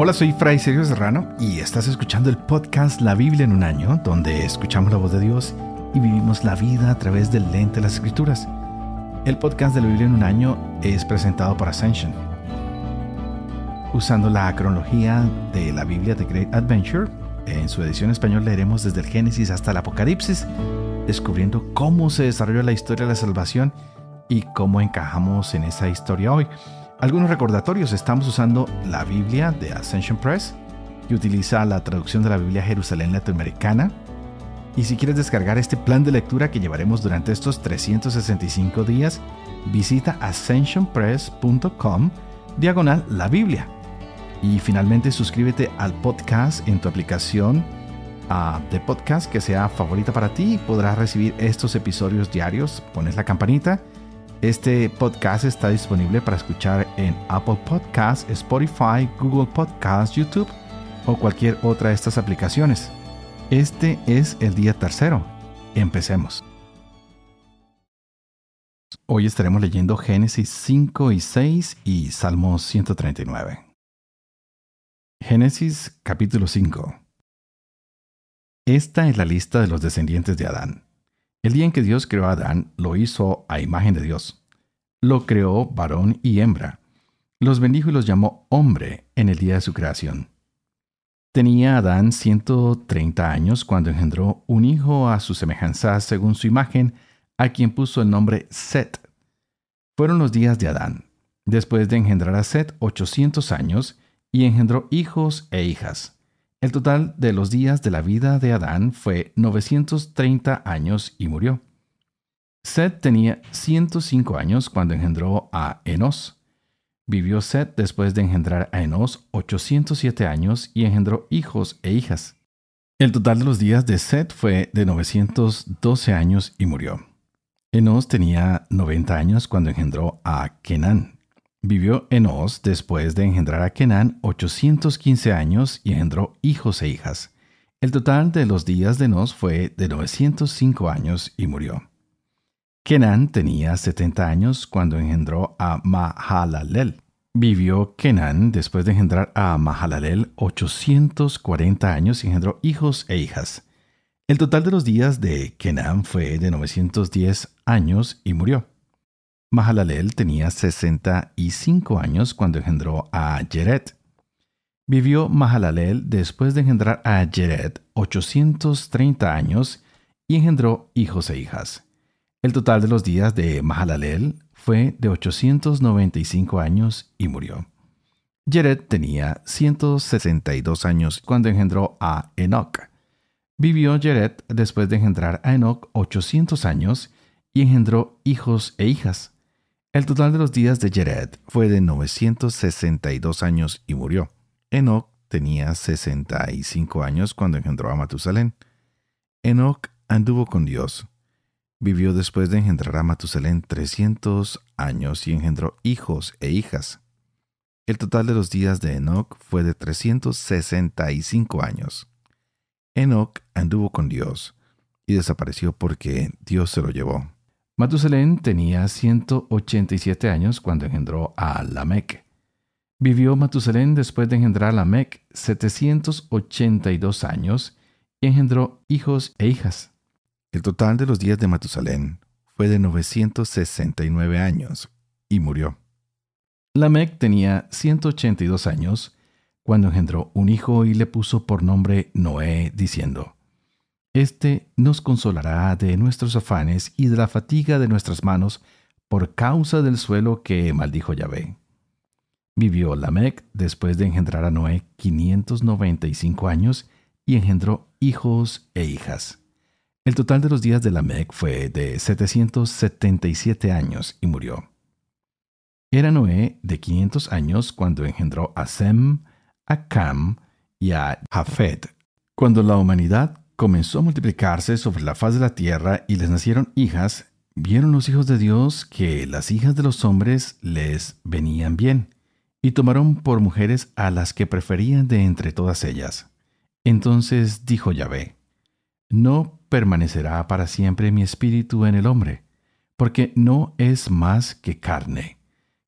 Hola, soy Fray Sergio Serrano y estás escuchando el podcast La Biblia en un año, donde escuchamos la voz de Dios y vivimos la vida a través del lente de las escrituras. El podcast de la Biblia en un año es presentado por Ascension. Usando la cronología de la Biblia de Great Adventure, en su edición español leeremos desde el Génesis hasta el Apocalipsis, descubriendo cómo se desarrolló la historia de la salvación y cómo encajamos en esa historia hoy. Algunos recordatorios, estamos usando la Biblia de Ascension Press, que utiliza la traducción de la Biblia Jerusalén Latinoamericana. Y si quieres descargar este plan de lectura que llevaremos durante estos 365 días, visita ascensionpress.com diagonal la Biblia. Y finalmente suscríbete al podcast en tu aplicación ah, de podcast que sea favorita para ti y podrás recibir estos episodios diarios. Pones la campanita este podcast está disponible para escuchar en Apple Podcasts, Spotify, Google Podcasts, YouTube o cualquier otra de estas aplicaciones. Este es el día tercero. Empecemos. Hoy estaremos leyendo Génesis 5 y 6 y Salmos 139. Génesis capítulo 5. Esta es la lista de los descendientes de Adán. El día en que Dios creó a Adán, lo hizo a imagen de Dios. Lo creó varón y hembra. Los bendijo y los llamó hombre en el día de su creación. Tenía Adán 130 años cuando engendró un hijo a su semejanza según su imagen, a quien puso el nombre Set. Fueron los días de Adán. Después de engendrar a Set 800 años, y engendró hijos e hijas. El total de los días de la vida de Adán fue 930 años y murió. Seth tenía 105 años cuando engendró a Enos. Vivió Seth después de engendrar a Enos 807 años y engendró hijos e hijas. El total de los días de Seth fue de 912 años y murió. Enos tenía 90 años cuando engendró a Kenan. Vivió Enos después de engendrar a Kenan 815 años y engendró hijos e hijas. El total de los días de Enos fue de 905 años y murió. Kenan tenía 70 años cuando engendró a Mahalalel. Vivió Kenan después de engendrar a Mahalalel 840 años y engendró hijos e hijas. El total de los días de Kenan fue de 910 años y murió. Mahalalel tenía 65 años cuando engendró a Jeret. Vivió Mahalalel después de engendrar a Jeret 830 años y engendró hijos e hijas. El total de los días de Mahalalel fue de 895 años y murió. Jeret tenía 162 años cuando engendró a Enoch. Vivió Jeret después de engendrar a Enoch 800 años y engendró hijos e hijas. El total de los días de Jared fue de 962 años y murió. Enoch tenía 65 años cuando engendró a Matusalén. Enoch anduvo con Dios. Vivió después de engendrar a Matusalén 300 años y engendró hijos e hijas. El total de los días de Enoch fue de 365 años. Enoch anduvo con Dios y desapareció porque Dios se lo llevó. Matusalén tenía 187 años cuando engendró a Lamec. Vivió Matusalén después de engendrar a Lamec 782 años y engendró hijos e hijas. El total de los días de Matusalén fue de 969 años y murió. Lamec tenía 182 años cuando engendró un hijo y le puso por nombre Noé, diciendo, este nos consolará de nuestros afanes y de la fatiga de nuestras manos por causa del suelo que maldijo Yahvé. Vivió Lamec después de engendrar a Noé 595 años y engendró hijos e hijas. El total de los días de Lamec fue de 777 años y murió. Era Noé de 500 años cuando engendró a Sem, a Cam y a Jafet. Cuando la humanidad comenzó a multiplicarse sobre la faz de la tierra y les nacieron hijas, vieron los hijos de Dios que las hijas de los hombres les venían bien, y tomaron por mujeres a las que preferían de entre todas ellas. Entonces dijo Yahvé, No permanecerá para siempre mi espíritu en el hombre, porque no es más que carne,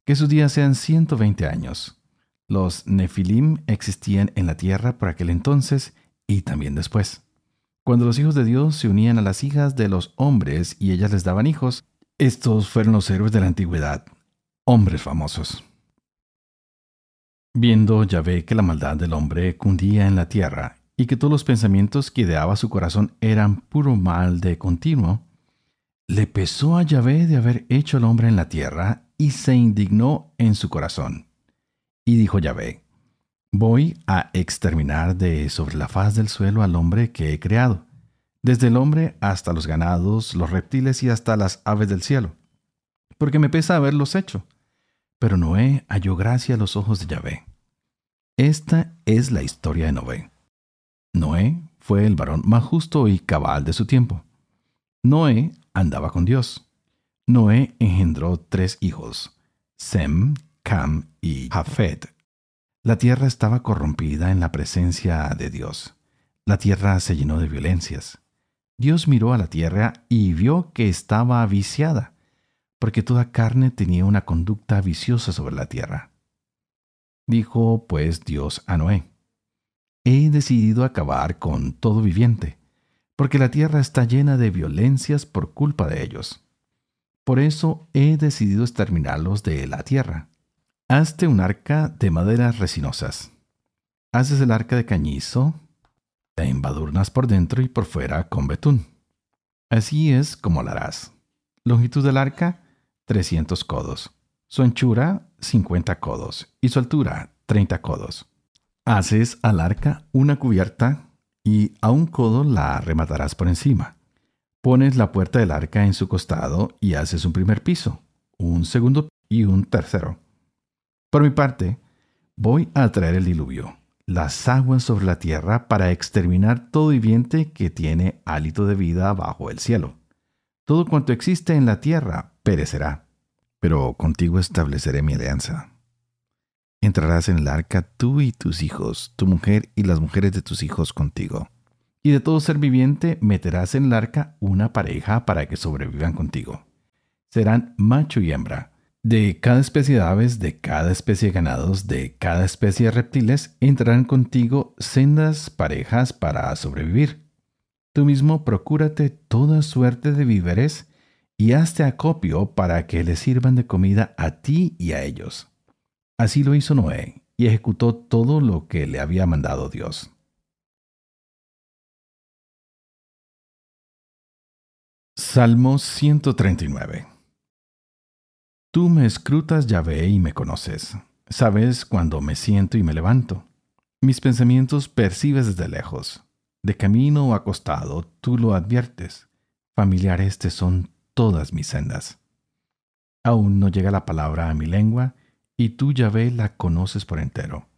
que sus días sean 120 años. Los Nefilim existían en la tierra por aquel entonces y también después. Cuando los hijos de Dios se unían a las hijas de los hombres y ellas les daban hijos, estos fueron los héroes de la antigüedad, hombres famosos. Viendo Yahvé que la maldad del hombre cundía en la tierra y que todos los pensamientos que ideaba su corazón eran puro mal de continuo, le pesó a Yahvé de haber hecho al hombre en la tierra y se indignó en su corazón. Y dijo Yahvé, Voy a exterminar de sobre la faz del suelo al hombre que he creado, desde el hombre hasta los ganados, los reptiles y hasta las aves del cielo, porque me pesa haberlos hecho. Pero Noé halló gracia a los ojos de Yahvé. Esta es la historia de Noé. Noé fue el varón más justo y cabal de su tiempo. Noé andaba con Dios. Noé engendró tres hijos, Sem, Cam y Jafet. La tierra estaba corrompida en la presencia de Dios. La tierra se llenó de violencias. Dios miró a la tierra y vio que estaba viciada, porque toda carne tenía una conducta viciosa sobre la tierra. Dijo pues Dios a Noé, He decidido acabar con todo viviente, porque la tierra está llena de violencias por culpa de ellos. Por eso he decidido exterminarlos de la tierra. Hazte un arca de maderas resinosas. Haces el arca de cañizo, te embadurnas por dentro y por fuera con betún. Así es como la harás. Longitud del arca, 300 codos. Su anchura, 50 codos. Y su altura, 30 codos. Haces al arca una cubierta y a un codo la rematarás por encima. Pones la puerta del arca en su costado y haces un primer piso, un segundo y un tercero. Por mi parte, voy a traer el diluvio, las aguas sobre la tierra para exterminar todo viviente que tiene hálito de vida bajo el cielo. Todo cuanto existe en la tierra perecerá, pero contigo estableceré mi alianza. Entrarás en el arca tú y tus hijos, tu mujer y las mujeres de tus hijos contigo. Y de todo ser viviente meterás en el arca una pareja para que sobrevivan contigo. Serán macho y hembra de cada especie de aves, de cada especie de ganados, de cada especie de reptiles, entrarán contigo sendas parejas para sobrevivir. Tú mismo procúrate toda suerte de víveres y hazte acopio para que le sirvan de comida a ti y a ellos. Así lo hizo Noé y ejecutó todo lo que le había mandado Dios. Salmo 139 Tú me escrutas, Yahvé, y me conoces. Sabes cuando me siento y me levanto. Mis pensamientos percibes desde lejos. De camino o acostado, tú lo adviertes. Familiares te son todas mis sendas. Aún no llega la palabra a mi lengua, y tú, Yahvé, la conoces por entero.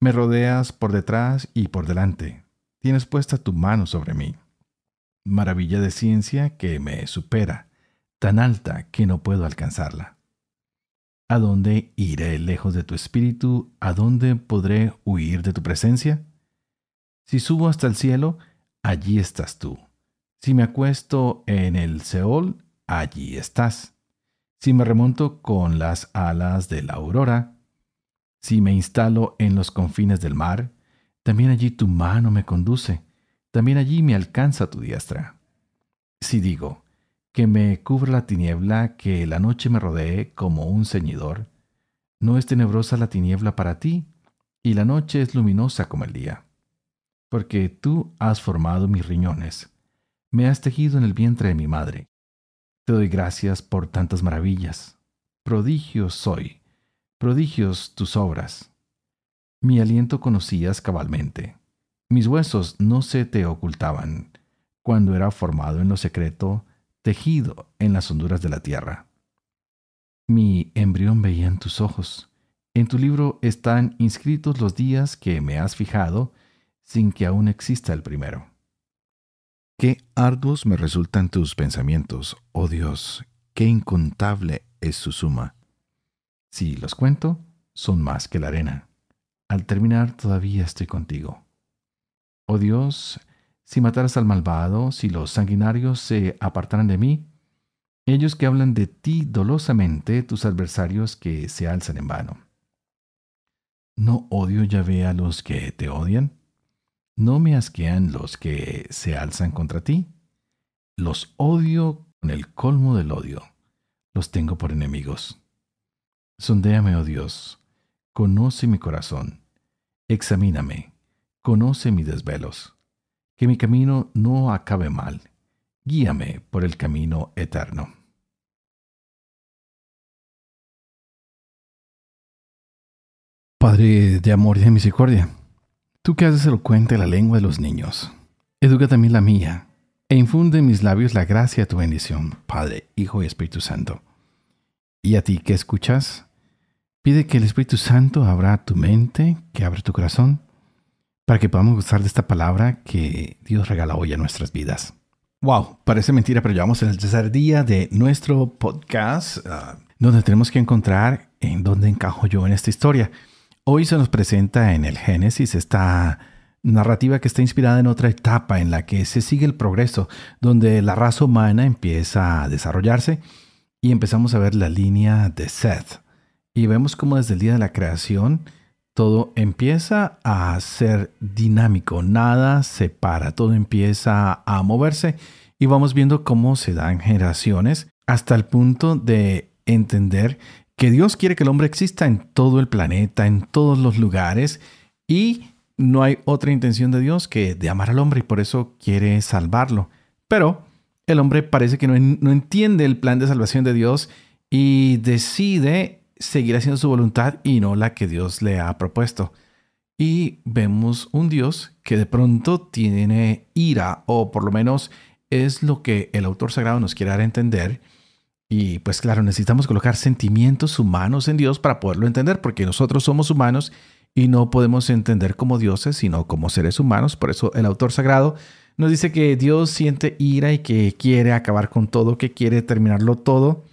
Me rodeas por detrás y por delante. Tienes puesta tu mano sobre mí. Maravilla de ciencia que me supera, tan alta que no puedo alcanzarla. ¿A dónde iré lejos de tu espíritu? ¿A dónde podré huir de tu presencia? Si subo hasta el cielo, allí estás tú. Si me acuesto en el Seol, allí estás. Si me remonto con las alas de la aurora, si me instalo en los confines del mar, también allí tu mano me conduce, también allí me alcanza tu diestra. Si digo, que me cubra la tiniebla, que la noche me rodee como un ceñidor. No es tenebrosa la tiniebla para ti, y la noche es luminosa como el día. Porque tú has formado mis riñones, me has tejido en el vientre de mi madre. Te doy gracias por tantas maravillas. Prodigios soy, prodigios tus obras. Mi aliento conocías cabalmente. Mis huesos no se te ocultaban. Cuando era formado en lo secreto, tejido en las honduras de la tierra. Mi embrión veía en tus ojos. En tu libro están inscritos los días que me has fijado sin que aún exista el primero. Qué arduos me resultan tus pensamientos, oh Dios, qué incontable es su suma. Si los cuento, son más que la arena. Al terminar todavía estoy contigo. Oh Dios, si mataras al malvado, si los sanguinarios se apartaran de mí, ellos que hablan de ti dolosamente, tus adversarios que se alzan en vano. ¿No odio Yahvé a los que te odian? ¿No me asquean los que se alzan contra ti? Los odio con el colmo del odio. Los tengo por enemigos. Sondéame, oh Dios, conoce mi corazón, examíname, conoce mis desvelos, que mi camino no acabe mal, guíame por el camino eterno. Padre de amor y de misericordia, tú que haces elocuente la lengua de los niños, educa también la mía, e infunde en mis labios la gracia de tu bendición, Padre, Hijo y Espíritu Santo. Y a ti que escuchas, pide que el Espíritu Santo abra tu mente, que abra tu corazón, para que podamos gustar de esta palabra que Dios regala hoy a nuestras vidas. Wow, parece mentira, pero llevamos el tercer día de nuestro podcast, ah, donde tenemos que encontrar en dónde encajo yo en esta historia. Hoy se nos presenta en el Génesis esta narrativa que está inspirada en otra etapa en la que se sigue el progreso, donde la raza humana empieza a desarrollarse y empezamos a ver la línea de Seth. Y vemos cómo desde el día de la creación todo empieza a ser dinámico, nada se para, todo empieza a moverse y vamos viendo cómo se dan generaciones hasta el punto de entender que Dios quiere que el hombre exista en todo el planeta, en todos los lugares, y no hay otra intención de Dios que de amar al hombre y por eso quiere salvarlo. Pero el hombre parece que no, no entiende el plan de salvación de Dios y decide seguir haciendo su voluntad y no la que Dios le ha propuesto. Y vemos un Dios que de pronto tiene ira, o por lo menos es lo que el autor sagrado nos quiere dar a entender, y pues claro, necesitamos colocar sentimientos humanos en Dios para poderlo entender, porque nosotros somos humanos y no podemos entender como dioses, sino como seres humanos. Por eso el autor sagrado nos dice que Dios siente ira y que quiere acabar con todo, que quiere terminarlo todo,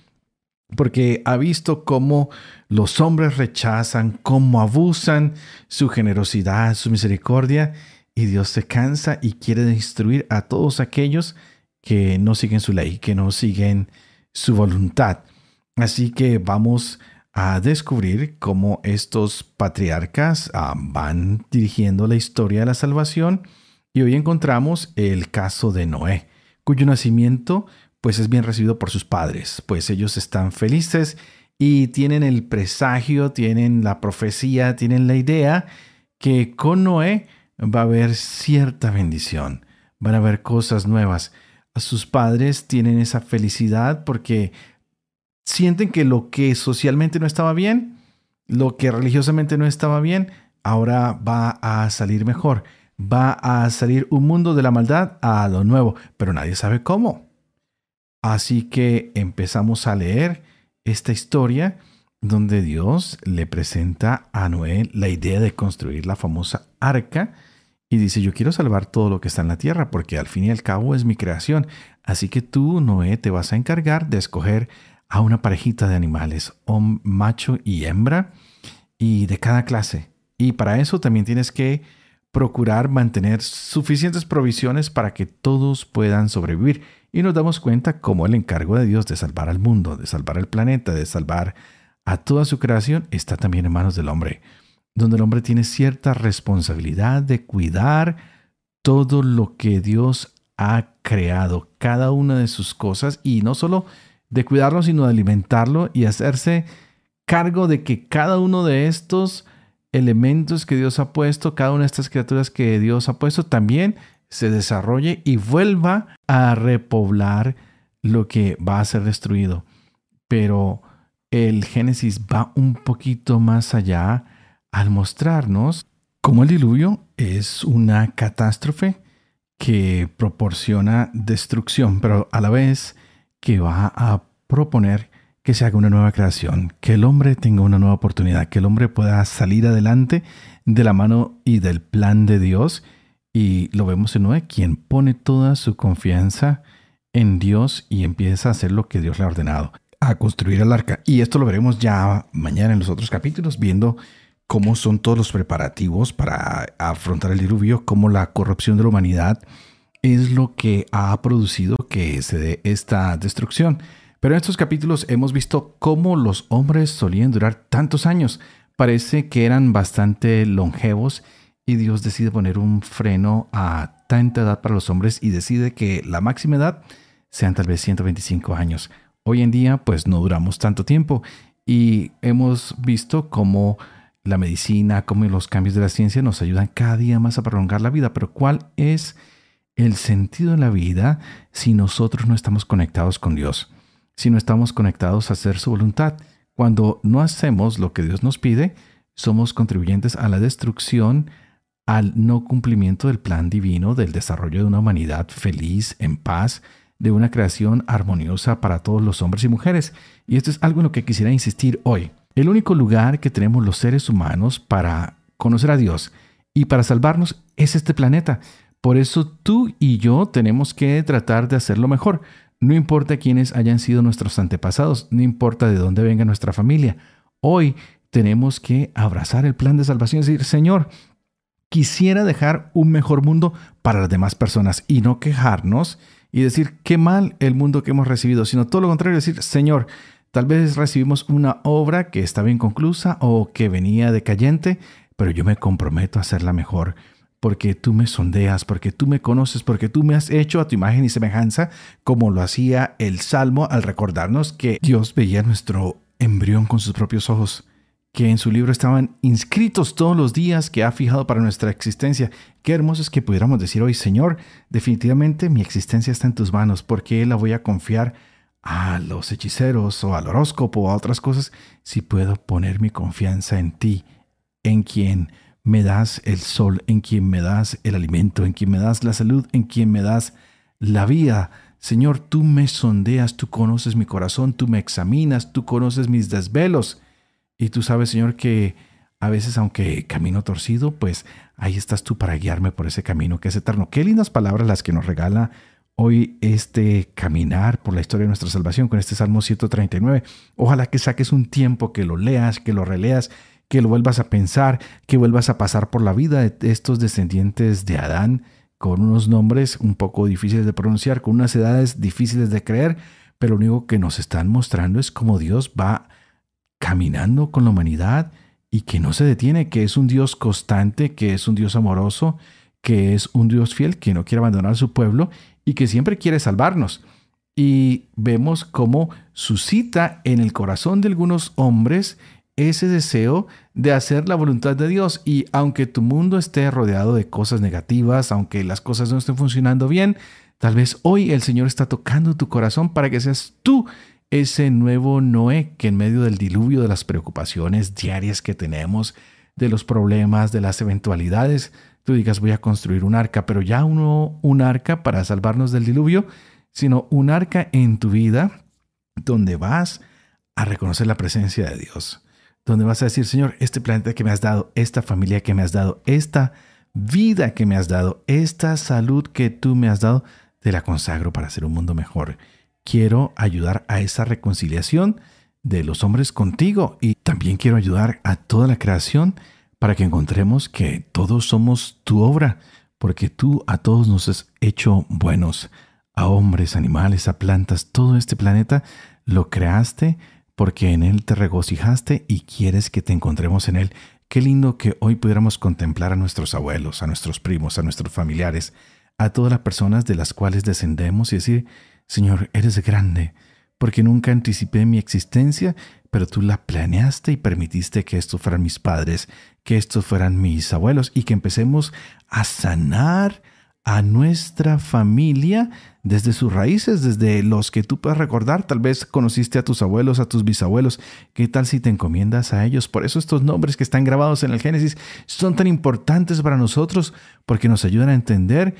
porque ha visto cómo los hombres rechazan, cómo abusan su generosidad, su misericordia, y Dios se cansa y quiere destruir a todos aquellos que no siguen su ley, que no siguen su voluntad. Así que vamos a descubrir cómo estos patriarcas ah, van dirigiendo la historia de la salvación. Y hoy encontramos el caso de Noé, cuyo nacimiento pues es bien recibido por sus padres, pues ellos están felices y tienen el presagio, tienen la profecía, tienen la idea que con Noé va a haber cierta bendición, van a haber cosas nuevas sus padres tienen esa felicidad porque sienten que lo que socialmente no estaba bien, lo que religiosamente no estaba bien, ahora va a salir mejor. Va a salir un mundo de la maldad a lo nuevo, pero nadie sabe cómo. Así que empezamos a leer esta historia donde Dios le presenta a Noé la idea de construir la famosa arca y dice, yo quiero salvar todo lo que está en la tierra, porque al fin y al cabo es mi creación. Así que tú, Noé, te vas a encargar de escoger a una parejita de animales, un macho y hembra, y de cada clase. Y para eso también tienes que procurar mantener suficientes provisiones para que todos puedan sobrevivir. Y nos damos cuenta cómo el encargo de Dios de salvar al mundo, de salvar el planeta, de salvar a toda su creación, está también en manos del hombre donde el hombre tiene cierta responsabilidad de cuidar todo lo que Dios ha creado, cada una de sus cosas, y no solo de cuidarlo, sino de alimentarlo y hacerse cargo de que cada uno de estos elementos que Dios ha puesto, cada una de estas criaturas que Dios ha puesto, también se desarrolle y vuelva a repoblar lo que va a ser destruido. Pero el Génesis va un poquito más allá al mostrarnos cómo el diluvio es una catástrofe que proporciona destrucción, pero a la vez que va a proponer que se haga una nueva creación, que el hombre tenga una nueva oportunidad, que el hombre pueda salir adelante de la mano y del plan de Dios. Y lo vemos en Noé, quien pone toda su confianza en Dios y empieza a hacer lo que Dios le ha ordenado, a construir el arca. Y esto lo veremos ya mañana en los otros capítulos, viendo cómo son todos los preparativos para afrontar el diluvio, cómo la corrupción de la humanidad es lo que ha producido que se dé esta destrucción. Pero en estos capítulos hemos visto cómo los hombres solían durar tantos años. Parece que eran bastante longevos y Dios decide poner un freno a tanta edad para los hombres y decide que la máxima edad sean tal vez 125 años. Hoy en día pues no duramos tanto tiempo y hemos visto cómo la medicina, cómo los cambios de la ciencia nos ayudan cada día más a prolongar la vida. Pero ¿cuál es el sentido de la vida si nosotros no estamos conectados con Dios? Si no estamos conectados a hacer su voluntad. Cuando no hacemos lo que Dios nos pide, somos contribuyentes a la destrucción, al no cumplimiento del plan divino del desarrollo de una humanidad feliz, en paz, de una creación armoniosa para todos los hombres y mujeres. Y esto es algo en lo que quisiera insistir hoy. El único lugar que tenemos los seres humanos para conocer a Dios y para salvarnos es este planeta. Por eso tú y yo tenemos que tratar de hacerlo mejor. No importa quiénes hayan sido nuestros antepasados, no importa de dónde venga nuestra familia. Hoy tenemos que abrazar el plan de salvación y decir, Señor, quisiera dejar un mejor mundo para las demás personas y no quejarnos y decir qué mal el mundo que hemos recibido, sino todo lo contrario, decir, Señor, tal vez recibimos una obra que estaba inconclusa o que venía decayente, pero yo me comprometo a hacerla mejor porque tú me sondeas, porque tú me conoces, porque tú me has hecho a tu imagen y semejanza, como lo hacía el Salmo al recordarnos que Dios veía nuestro embrión con sus propios ojos que en su libro estaban inscritos todos los días que ha fijado para nuestra existencia. Qué hermoso es que pudiéramos decir hoy, Señor, definitivamente mi existencia está en tus manos, porque la voy a confiar a los hechiceros o al horóscopo o a otras cosas si puedo poner mi confianza en ti, en quien me das el sol, en quien me das el alimento, en quien me das la salud, en quien me das la vida. Señor, tú me sondeas, tú conoces mi corazón, tú me examinas, tú conoces mis desvelos. Y tú sabes, Señor, que a veces, aunque camino torcido, pues ahí estás tú para guiarme por ese camino que es eterno. Qué lindas palabras las que nos regala hoy este caminar por la historia de nuestra salvación con este Salmo 139. Ojalá que saques un tiempo, que lo leas, que lo releas, que lo vuelvas a pensar, que vuelvas a pasar por la vida de estos descendientes de Adán con unos nombres un poco difíciles de pronunciar, con unas edades difíciles de creer, pero lo único que nos están mostrando es cómo Dios va caminando con la humanidad y que no se detiene, que es un Dios constante, que es un Dios amoroso, que es un Dios fiel, que no quiere abandonar a su pueblo y que siempre quiere salvarnos. Y vemos cómo suscita en el corazón de algunos hombres ese deseo de hacer la voluntad de Dios. Y aunque tu mundo esté rodeado de cosas negativas, aunque las cosas no estén funcionando bien, tal vez hoy el Señor está tocando tu corazón para que seas tú ese nuevo Noé que en medio del diluvio de las preocupaciones diarias que tenemos, de los problemas, de las eventualidades, tú digas voy a construir un arca, pero ya no un arca para salvarnos del diluvio, sino un arca en tu vida donde vas a reconocer la presencia de Dios, donde vas a decir, Señor, este planeta que me has dado, esta familia que me has dado, esta vida que me has dado, esta salud que tú me has dado, te la consagro para hacer un mundo mejor. Quiero ayudar a esa reconciliación de los hombres contigo y también quiero ayudar a toda la creación para que encontremos que todos somos tu obra, porque tú a todos nos has hecho buenos, a hombres, animales, a plantas, todo este planeta lo creaste porque en él te regocijaste y quieres que te encontremos en él. Qué lindo que hoy pudiéramos contemplar a nuestros abuelos, a nuestros primos, a nuestros familiares, a todas las personas de las cuales descendemos y decir, Señor, eres grande, porque nunca anticipé mi existencia, pero tú la planeaste y permitiste que estos fueran mis padres, que estos fueran mis abuelos y que empecemos a sanar a nuestra familia desde sus raíces, desde los que tú puedes recordar. Tal vez conociste a tus abuelos, a tus bisabuelos. ¿Qué tal si te encomiendas a ellos? Por eso estos nombres que están grabados en el Génesis son tan importantes para nosotros, porque nos ayudan a entender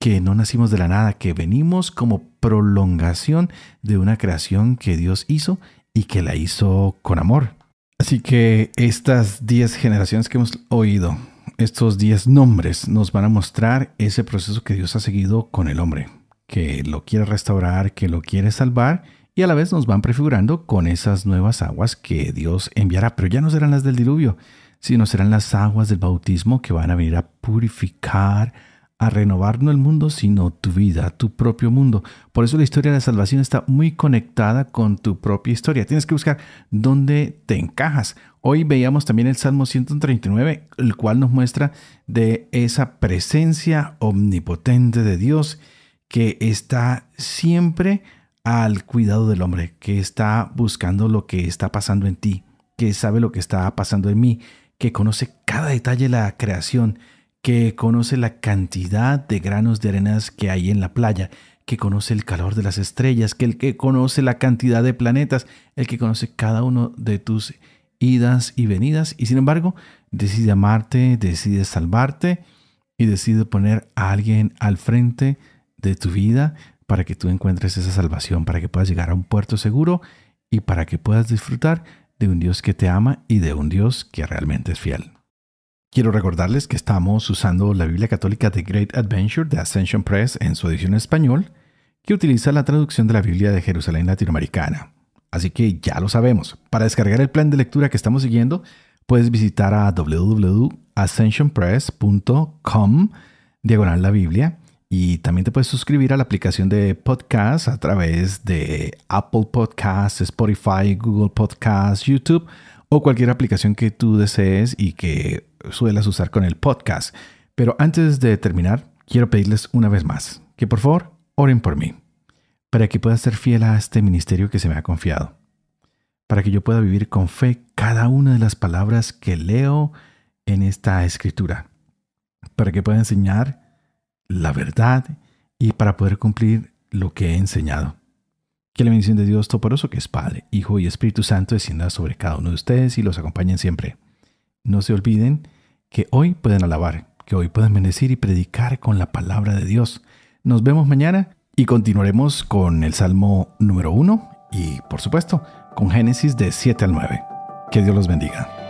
que no nacimos de la nada, que venimos como prolongación de una creación que Dios hizo y que la hizo con amor. Así que estas 10 generaciones que hemos oído, estos 10 nombres nos van a mostrar ese proceso que Dios ha seguido con el hombre, que lo quiere restaurar, que lo quiere salvar y a la vez nos van prefigurando con esas nuevas aguas que Dios enviará, pero ya no serán las del diluvio, sino serán las aguas del bautismo que van a venir a purificar, a renovar no el mundo, sino tu vida, tu propio mundo. Por eso la historia de la salvación está muy conectada con tu propia historia. Tienes que buscar dónde te encajas. Hoy veíamos también el Salmo 139, el cual nos muestra de esa presencia omnipotente de Dios que está siempre al cuidado del hombre, que está buscando lo que está pasando en ti, que sabe lo que está pasando en mí, que conoce cada detalle de la creación, que conoce la cantidad de granos de arenas que hay en la playa, que conoce el calor de las estrellas, que el que conoce la cantidad de planetas, el que conoce cada uno de tus idas y venidas, y sin embargo decide amarte, decide salvarte y decide poner a alguien al frente de tu vida para que tú encuentres esa salvación, para que puedas llegar a un puerto seguro y para que puedas disfrutar de un Dios que te ama y de un Dios que realmente es fiel. Quiero recordarles que estamos usando la Biblia Católica The Great Adventure de Ascension Press en su edición en español, que utiliza la traducción de la Biblia de Jerusalén Latinoamericana. Así que ya lo sabemos. Para descargar el plan de lectura que estamos siguiendo, puedes visitar a www.ascensionpress.com diagonal la Biblia y también te puedes suscribir a la aplicación de podcast a través de Apple Podcasts, Spotify, Google Podcasts, YouTube o cualquier aplicación que tú desees y que suelas usar con el podcast. Pero antes de terminar, quiero pedirles una vez más que por favor oren por mí, para que pueda ser fiel a este ministerio que se me ha confiado, para que yo pueda vivir con fe cada una de las palabras que leo en esta escritura, para que pueda enseñar la verdad y para poder cumplir lo que he enseñado. Que la bendición de Dios Toporoso, que es Padre, Hijo y Espíritu Santo, descienda sobre cada uno de ustedes y los acompañen siempre. No se olviden que hoy pueden alabar, que hoy pueden bendecir y predicar con la palabra de Dios. Nos vemos mañana y continuaremos con el Salmo número 1 y, por supuesto, con Génesis de 7 al 9. Que Dios los bendiga.